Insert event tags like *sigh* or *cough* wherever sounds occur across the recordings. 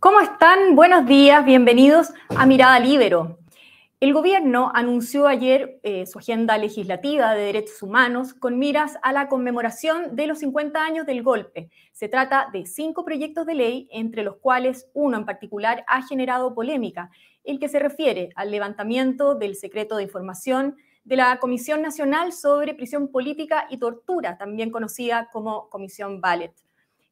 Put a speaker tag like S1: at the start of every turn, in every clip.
S1: ¿Cómo están? Buenos días, bienvenidos a Mirada Libero. El gobierno anunció ayer eh, su agenda legislativa de derechos humanos con miras a la conmemoración de los 50 años del golpe. Se trata de cinco proyectos de ley, entre los cuales uno en particular ha generado polémica, el que se refiere al levantamiento del secreto de información de la Comisión Nacional sobre Prisión Política y Tortura, también conocida como Comisión Ballet.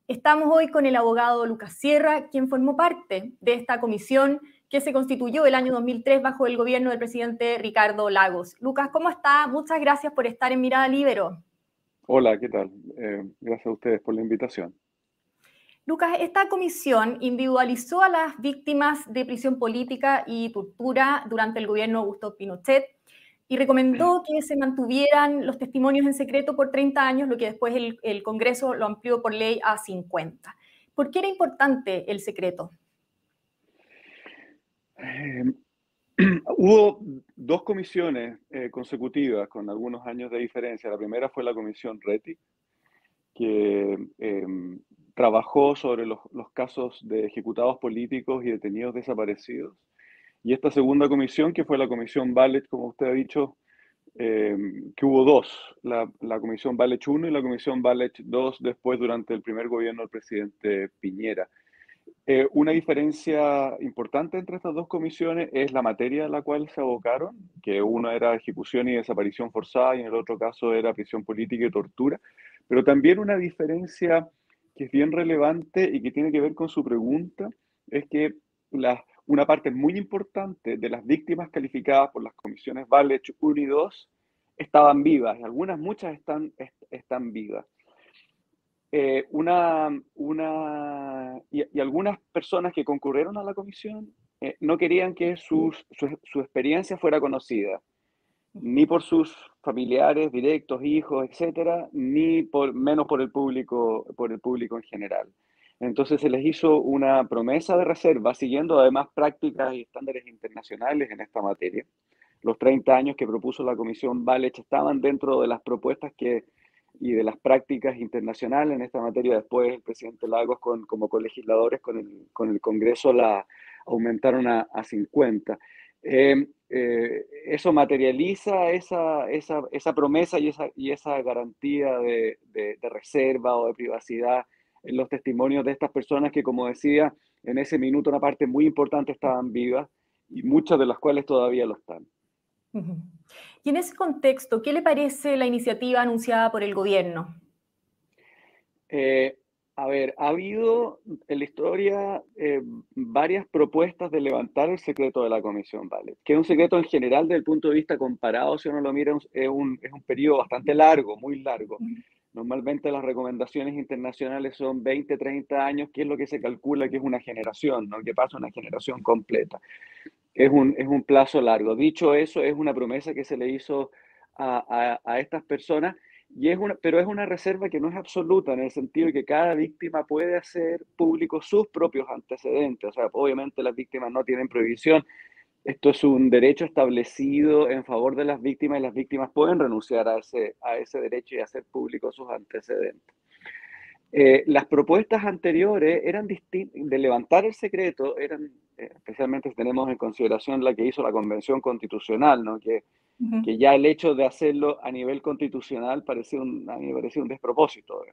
S1: Estamos hoy con el abogado Lucas Sierra, quien formó parte de esta comisión que se constituyó el año 2003 bajo el gobierno del presidente Ricardo Lagos. Lucas, ¿cómo está? Muchas gracias por estar en Mirada Libero.
S2: Hola, ¿qué tal? Eh, gracias a ustedes por la invitación.
S1: Lucas, esta comisión individualizó a las víctimas de prisión política y tortura durante el gobierno de Augusto Pinochet y recomendó que se mantuvieran los testimonios en secreto por 30 años, lo que después el, el Congreso lo amplió por ley a 50. ¿Por qué era importante el secreto?
S2: Eh, *clears throat* hubo dos comisiones eh, consecutivas con algunos años de diferencia. La primera fue la comisión RETI, que em, trabajó sobre los, los, casos de ejecutados políticos y detenidos desaparecidos. Y esta segunda comisión, que fue la comisión Ballet, como usted ha dicho, em, que hubo dos, la, comisión Ballet 1 y la comisión Ballet 2 después durante el primer gobierno del presidente Piñera. Eh, una diferencia importante entre estas dos comisiones es la materia a la cual se abocaron, que uno era ejecución y desaparición forzada y en el otro caso era prisión política y tortura, pero también una diferencia que es bien relevante y que tiene que ver con su pregunta, es que la, una parte muy importante de las víctimas calificadas por las comisiones Valech 1 y 2 estaban vivas, y algunas, muchas están, están vivas. Eh, una, una, y, algunas personas que concurrieron a la comisión eh, no querían que su, su, experiencia fuera conocida, ni por sus familiares directos, hijos, etcétera, ni por, menos por el, público, por el público en general. Entonces se les hizo una promesa de reserva, siguiendo además prácticas y estándares internacionales en esta materia. Los 30 años que propuso la Comisión Valech estaban dentro de las propuestas que y de las prácticas internacionales en esta materia. Después el presidente Lagos, con, como colegisladores con el, con el Congreso, la aumentaron a, a 50. Eh, eh, eso materializa esa, esa, esa, promesa y esa, y esa garantía de, de, reserva o de privacidad los testimonios de estas personas que, como decía, en ese minuto una parte muy importante estaban vivas y muchas de las cuales todavía lo están.
S1: Y en ese contexto, ¿qué le parece la iniciativa anunciada por el gobierno?
S2: Eh, a ver, ha habido en la historia eh, varias propuestas de levantar el secreto de la Comisión ¿vale? que es un secreto en general desde el punto de vista comparado, si uno lo mira, es un, es un periodo bastante largo, muy largo. Normalmente las recomendaciones internacionales son 20, 30 años, que es lo que se calcula que es una generación, ¿no? que pasa una generación completa es un, es un plazo largo. Dicho eso, es una promesa que se le hizo a, a, estas personas, y es una, pero es una reserva que no es absoluta en el sentido de que cada víctima puede hacer público sus propios antecedentes. O sea, obviamente las víctimas no tienen prohibición. Esto es un derecho establecido en favor de las víctimas y las víctimas pueden renunciar a ese, a ese derecho y hacer público sus antecedentes. Eh, las propuestas anteriores eran de levantar el secreto, eran eh, especialmente tenemos en consideración la que hizo la Convención Constitucional, ¿no? que, uh -huh. que ya el hecho de hacerlo a nivel constitucional parecía un, a mí me parecía un despropósito.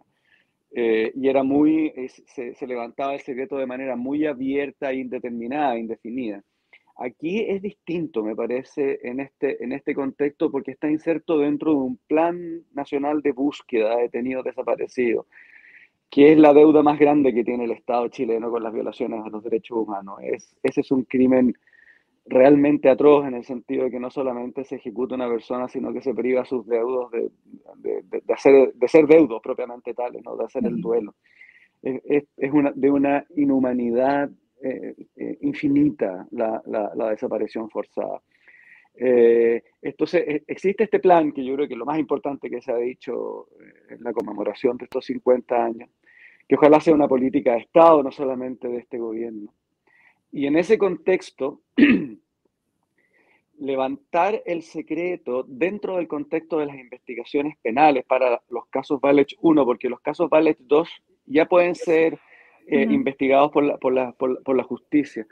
S2: Eh, y era muy, se, se, levantaba el secreto de manera muy abierta, indeterminada, indefinida. Aquí es distinto, me parece, en este, en este contexto, porque está inserto dentro de un plan nacional de búsqueda de detenidos desaparecidos que es la deuda más grande que tiene el Estado chileno con las violaciones a los derechos humanos. Es, ese es un crimen realmente atroz en el sentido de que no solamente se ejecuta una persona, sino que se priva a sus deudos de, de, de, de hacer, de ser deudos propiamente tales, ¿no? de hacer el duelo. Es, es una, de una inhumanidad eh, eh, infinita la, la, la, desaparición forzada. Eh, entonces, existe este plan que yo creo que lo más importante que se ha dicho en la conmemoración de estos 50 años, que ojalá sea una política de Estado, no solamente de este gobierno. Y en ese contexto, *clears throat* levantar el secreto dentro del contexto de las investigaciones penales para los casos Valech 1, porque los casos Valech 2 ya pueden ser investigados por la, por la, por, la justicia,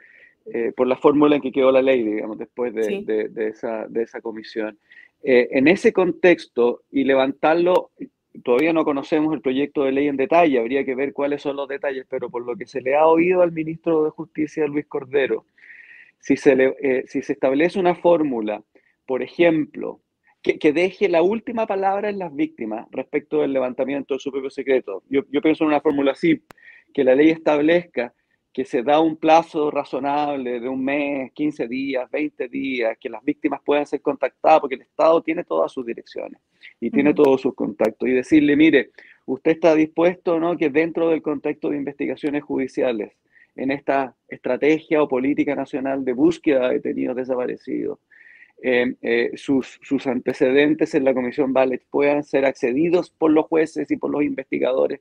S2: por la fórmula en que quedó la ley, digamos, después de, de, esa, de esa comisión. en ese contexto y levantarlo, todavía no conocemos el proyecto de ley en detalle, habría que ver cuáles son los detalles, pero por lo que se le ha oído al ministro de Justicia, Luis Cordero, si se, eh, si se establece una fórmula, por ejemplo, que, deje la última palabra en las víctimas respecto del levantamiento de su propio secreto. Yo, yo pienso en una fórmula así, que la ley establezca que se da un plazo razonable de un mes, 15 días, 20 días, que las víctimas puedan ser contactadas, porque el Estado tiene todas sus direcciones y tiene todos sus contactos, y decirle, mire, usted está dispuesto, ¿no?, que dentro del contexto de investigaciones judiciales, en esta estrategia o política nacional de búsqueda de detenidos desaparecidos, eh, eh, sus, sus, antecedentes en la Comisión Ballet puedan ser accedidos por los jueces y por los investigadores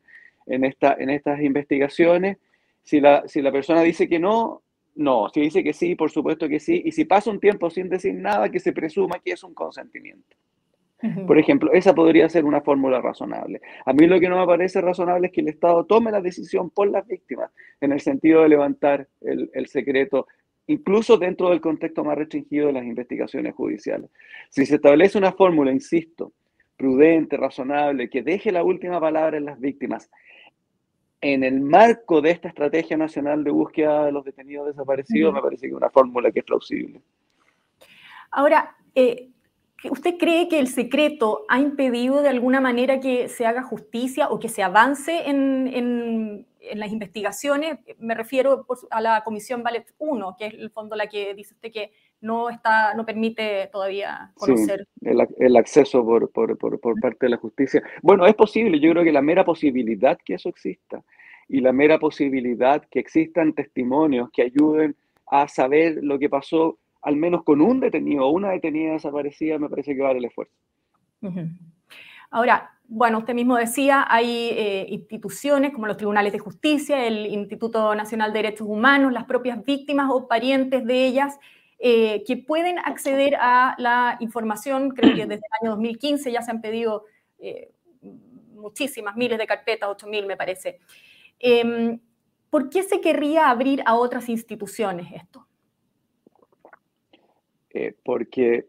S2: en, esta, en estas investigaciones si la, si la persona dice que no, no. Si dice que sí, por supuesto que sí. Y si pasa un tiempo sin decir nada, que se presuma que es un consentimiento. Por ejemplo, esa podría ser una fórmula razonable. A mí lo que no me parece razonable es que el Estado tome la decisión por las víctimas, en el sentido de levantar el, el secreto, incluso dentro del contexto más restringido de las investigaciones judiciales. Si se establece una fórmula, insisto, prudente, razonable, que deje la última palabra en las víctimas, en el marco de esta estrategia nacional de búsqueda de los detenidos desaparecidos, me parece que es una fórmula que es plausible.
S1: Ahora, eh, ¿usted cree que el secreto ha impedido de alguna manera que se haga justicia o que se avance en, las investigaciones? Me refiero a la Comisión Ballet 1, que es el fondo la que dice usted que no, está, no permite todavía conocer.
S2: el, acceso por, parte de la justicia. Bueno, es posible, yo creo que la mera posibilidad que eso exista y la mera posibilidad que existan testimonios que ayuden a saber lo que pasó, al menos con un detenido o una detenida desaparecida, me parece que vale el esfuerzo.
S1: Ahora, bueno, usted mismo decía, hay eh, instituciones como los tribunales de justicia, el Instituto Nacional de Derechos Humanos, las propias víctimas o parientes de ellas, eh, que pueden acceder a la información, creo que desde el año 2015 ya se han pedido eh, muchísimas, miles de carpetas, 8.000 me parece. Em, ¿Por qué se querría abrir a otras instituciones esto?
S2: Eh, porque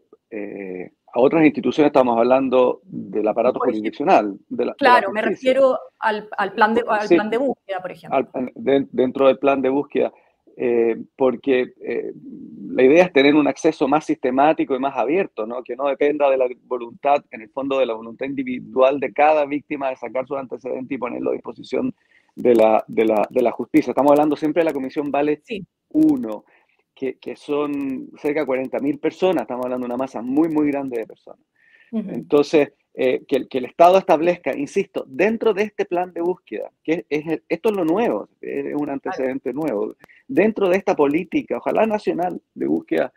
S2: a otras instituciones estamos hablando del aparato jurisdiccional.
S1: claro, me refiero al, plan de, plan de búsqueda, por ejemplo.
S2: dentro del plan de búsqueda. Eh, porque eh, la idea es tener un acceso más sistemático y más abierto, ¿no? que no dependa de la voluntad, en el fondo de la voluntad individual de cada víctima de sacar su antecedente y ponerlo a disposición de la, de la, de la justicia. Estamos hablando siempre de la Comisión Vale 1, que, que, son cerca de 40.000 personas, estamos hablando de una masa muy, muy grande de personas. Entonces, eh, que, que, el Estado establezca, insisto, dentro de este plan de búsqueda, que es, esto es lo nuevo, es un antecedente nuevo, dentro de esta política, ojalá nacional, de búsqueda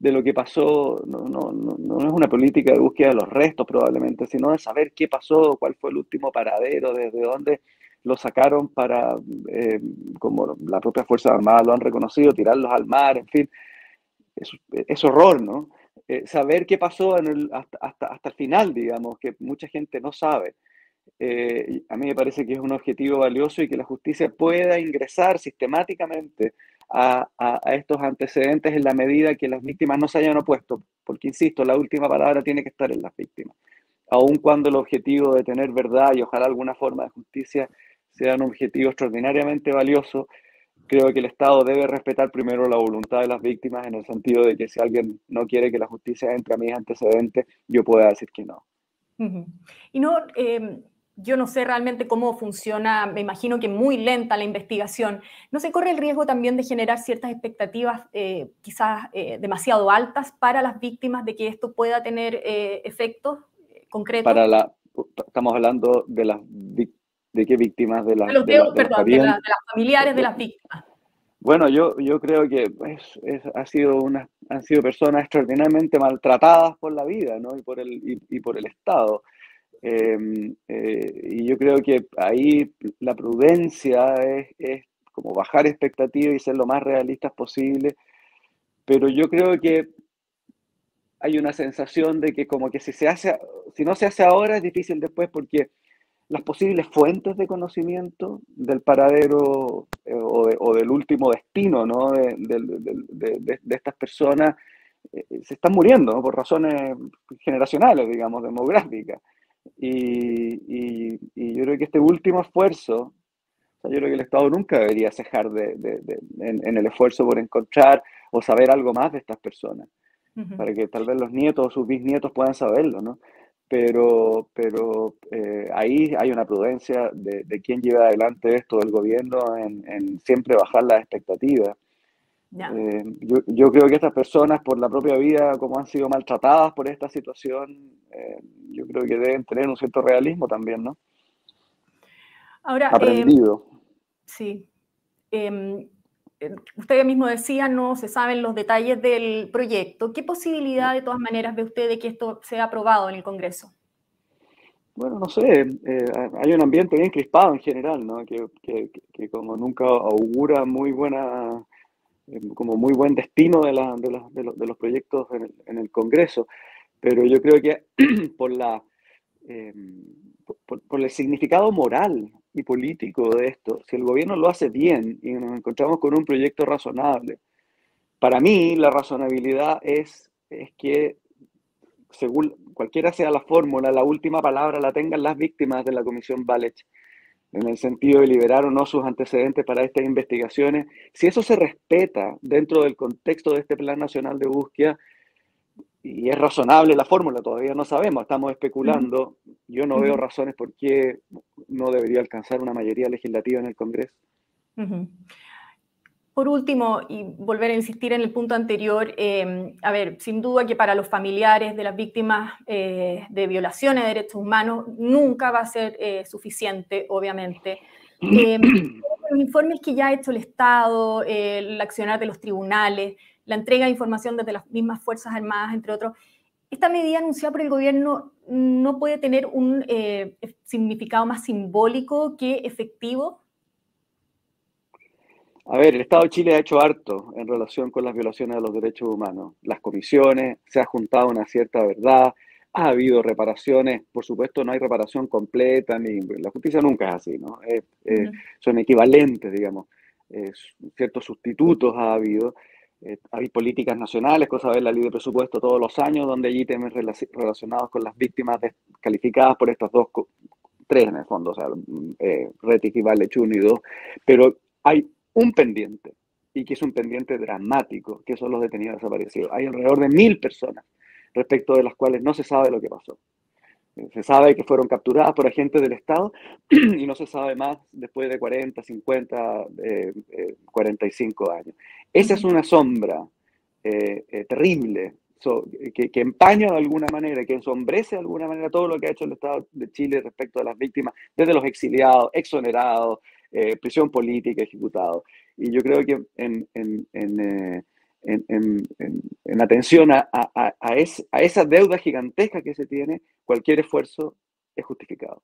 S2: de lo que pasó, no, no, no, no, es una política de búsqueda de los restos probablemente, sino de saber qué pasó, cuál fue el último paradero, desde dónde lo sacaron para, eh, como la propia Fuerza Armada lo han reconocido, tirarlos al mar, en fin, es, es horror, ¿no? Eh, saber qué pasó hasta, hasta, el final, digamos, que mucha gente no sabe. Eh, a mí me parece que es un objetivo valioso y que la justicia pueda ingresar sistemáticamente a, estos antecedentes en la medida que las víctimas no se hayan opuesto, porque, insisto, la última palabra tiene que estar en las víctimas, aun cuando el objetivo de tener verdad y ojalá alguna forma de justicia sea un objetivo extraordinariamente valioso, creo que el Estado debe respetar primero la voluntad de las víctimas en el sentido de que si alguien no quiere que la justicia entre a mis antecedentes, yo pueda decir que no.
S1: Y no, em, yo no sé realmente cómo funciona, me imagino que muy lenta la investigación. ¿No se corre el riesgo también de generar ciertas expectativas eh, quizás eh, demasiado altas para las víctimas de que esto pueda tener eh, efectos concretos?
S2: Para la, estamos hablando de las víctimas ¿De qué víctimas? De,
S1: las familiares de las víctimas.
S2: Bueno, yo, yo creo que ha sido una, han sido personas extraordinariamente maltratadas por la vida ¿no? y, por el, y, por el Estado. Em, eh, y yo creo que ahí la prudencia es, es, como bajar expectativas y ser lo más realistas posible. Pero yo creo que hay una sensación de que como que si se hace, si no se hace ahora es difícil después porque las posibles fuentes de conocimiento del paradero eh, o, del último destino ¿no? de, estas personas eh, se están muriendo por razones generacionales, digamos, demográficas. Y, yo creo que este último esfuerzo, yo creo que el Estado nunca debería cejar en, el esfuerzo por encontrar o saber algo más de estas personas, para que tal vez los nietos o sus bisnietos puedan saberlo, ¿no? Pero, pero eh, ahí hay una prudencia de, de quién lleva adelante esto del gobierno en, siempre bajar las expectativas. Eh, yo, yo, creo que estas personas, por la propia vida, como han sido maltratadas por esta situación, eh, yo creo que deben tener un cierto realismo también, ¿no?
S1: Ahora, aprendido. sí. Em, usted mismo decía, no se saben los detalles del proyecto. ¿Qué posibilidad, de todas maneras, ve usted de que esto sea aprobado en el Congreso?
S2: Bueno, no sé, eh, hay un ambiente bien crispado en general, ¿no? Que, como nunca augura muy buena, eh, como muy buen destino de, de, los proyectos en el, Congreso. Pero yo creo que *clears throat* por la... Eh, por, el significado moral y político de esto, si el gobierno lo hace bien y nos encontramos con un proyecto razonable, para mí la razonabilidad es, es que, según cualquiera sea la fórmula, la última palabra la tengan las víctimas de la Comisión Balech, en el sentido de liberar o no sus antecedentes para estas investigaciones. Si eso se respeta dentro del contexto de este Plan Nacional de Búsqueda, y es razonable la fórmula, todavía no sabemos, estamos especulando. Yo no veo razones por qué no debería alcanzar una mayoría legislativa en el Congreso.
S1: Por último, y volver a insistir en el punto anterior, eh, a ver, sin duda que para los familiares de las víctimas eh, de violaciones de derechos humanos nunca va a ser eh, suficiente, obviamente. *clears throat* los informes que ya ha hecho el Estado, el accionar de los tribunales, la entrega de información desde las mismas Fuerzas Armadas, entre otros. ¿Esta medida anunciada por el gobierno no puede tener un eh, significado más simbólico que efectivo?
S2: A ver, el Estado de Chile ha hecho harto en relación con las violaciones de los derechos humanos. Las comisiones, se ha juntado una cierta verdad, ha habido reparaciones, por supuesto no hay reparación completa, ni la justicia nunca es así, ¿no? Son equivalentes, digamos, ciertos sustitutos ha habido, eh, hay políticas nacionales, cosa de la ley de presupuesto todos los años, donde hay ítems relacionados con las víctimas calificadas por estas dos, tres en el fondo, o sea, eh, y y dos, pero hay un pendiente, y que es un pendiente dramático, que son los detenidos desaparecidos. Hay alrededor de mil personas respecto de las cuales no se sabe lo que pasó. Se sabe que fueron capturadas por agentes del Estado *clears throat* y no se sabe más después de 40, 50, 45 años. Esa es una sombra eh, eh, terrible que, que, empaña de alguna manera, que ensombrece de alguna manera todo lo que ha hecho el Estado de Chile respecto a las víctimas, desde los exiliados, exonerados, eh, prisión política, ejecutados. Y yo creo que en, en, atención a, a, a, esa deuda gigantesca que se tiene, cualquier esfuerzo es justificado.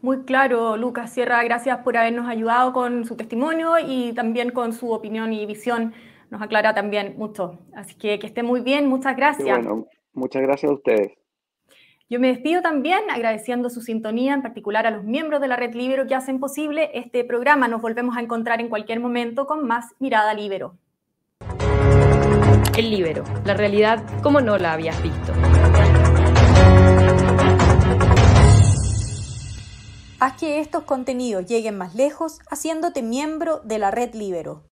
S1: Muy claro, Lucas Sierra, gracias por habernos ayudado con su testimonio y también con su opinión y visión. Nos aclara también mucho. Así que que esté muy bien, muchas gracias.
S2: bueno, muchas gracias a ustedes.
S1: Yo me despido también agradeciendo su sintonía, en particular a los miembros de la Red Libero que hacen posible este programa. Nos volvemos a encontrar en cualquier momento con más Mirada Libero.
S3: El Libero, la realidad como no la habías visto.
S1: Haz que estos contenidos lleguen más lejos haciéndote miembro de la Red Libero.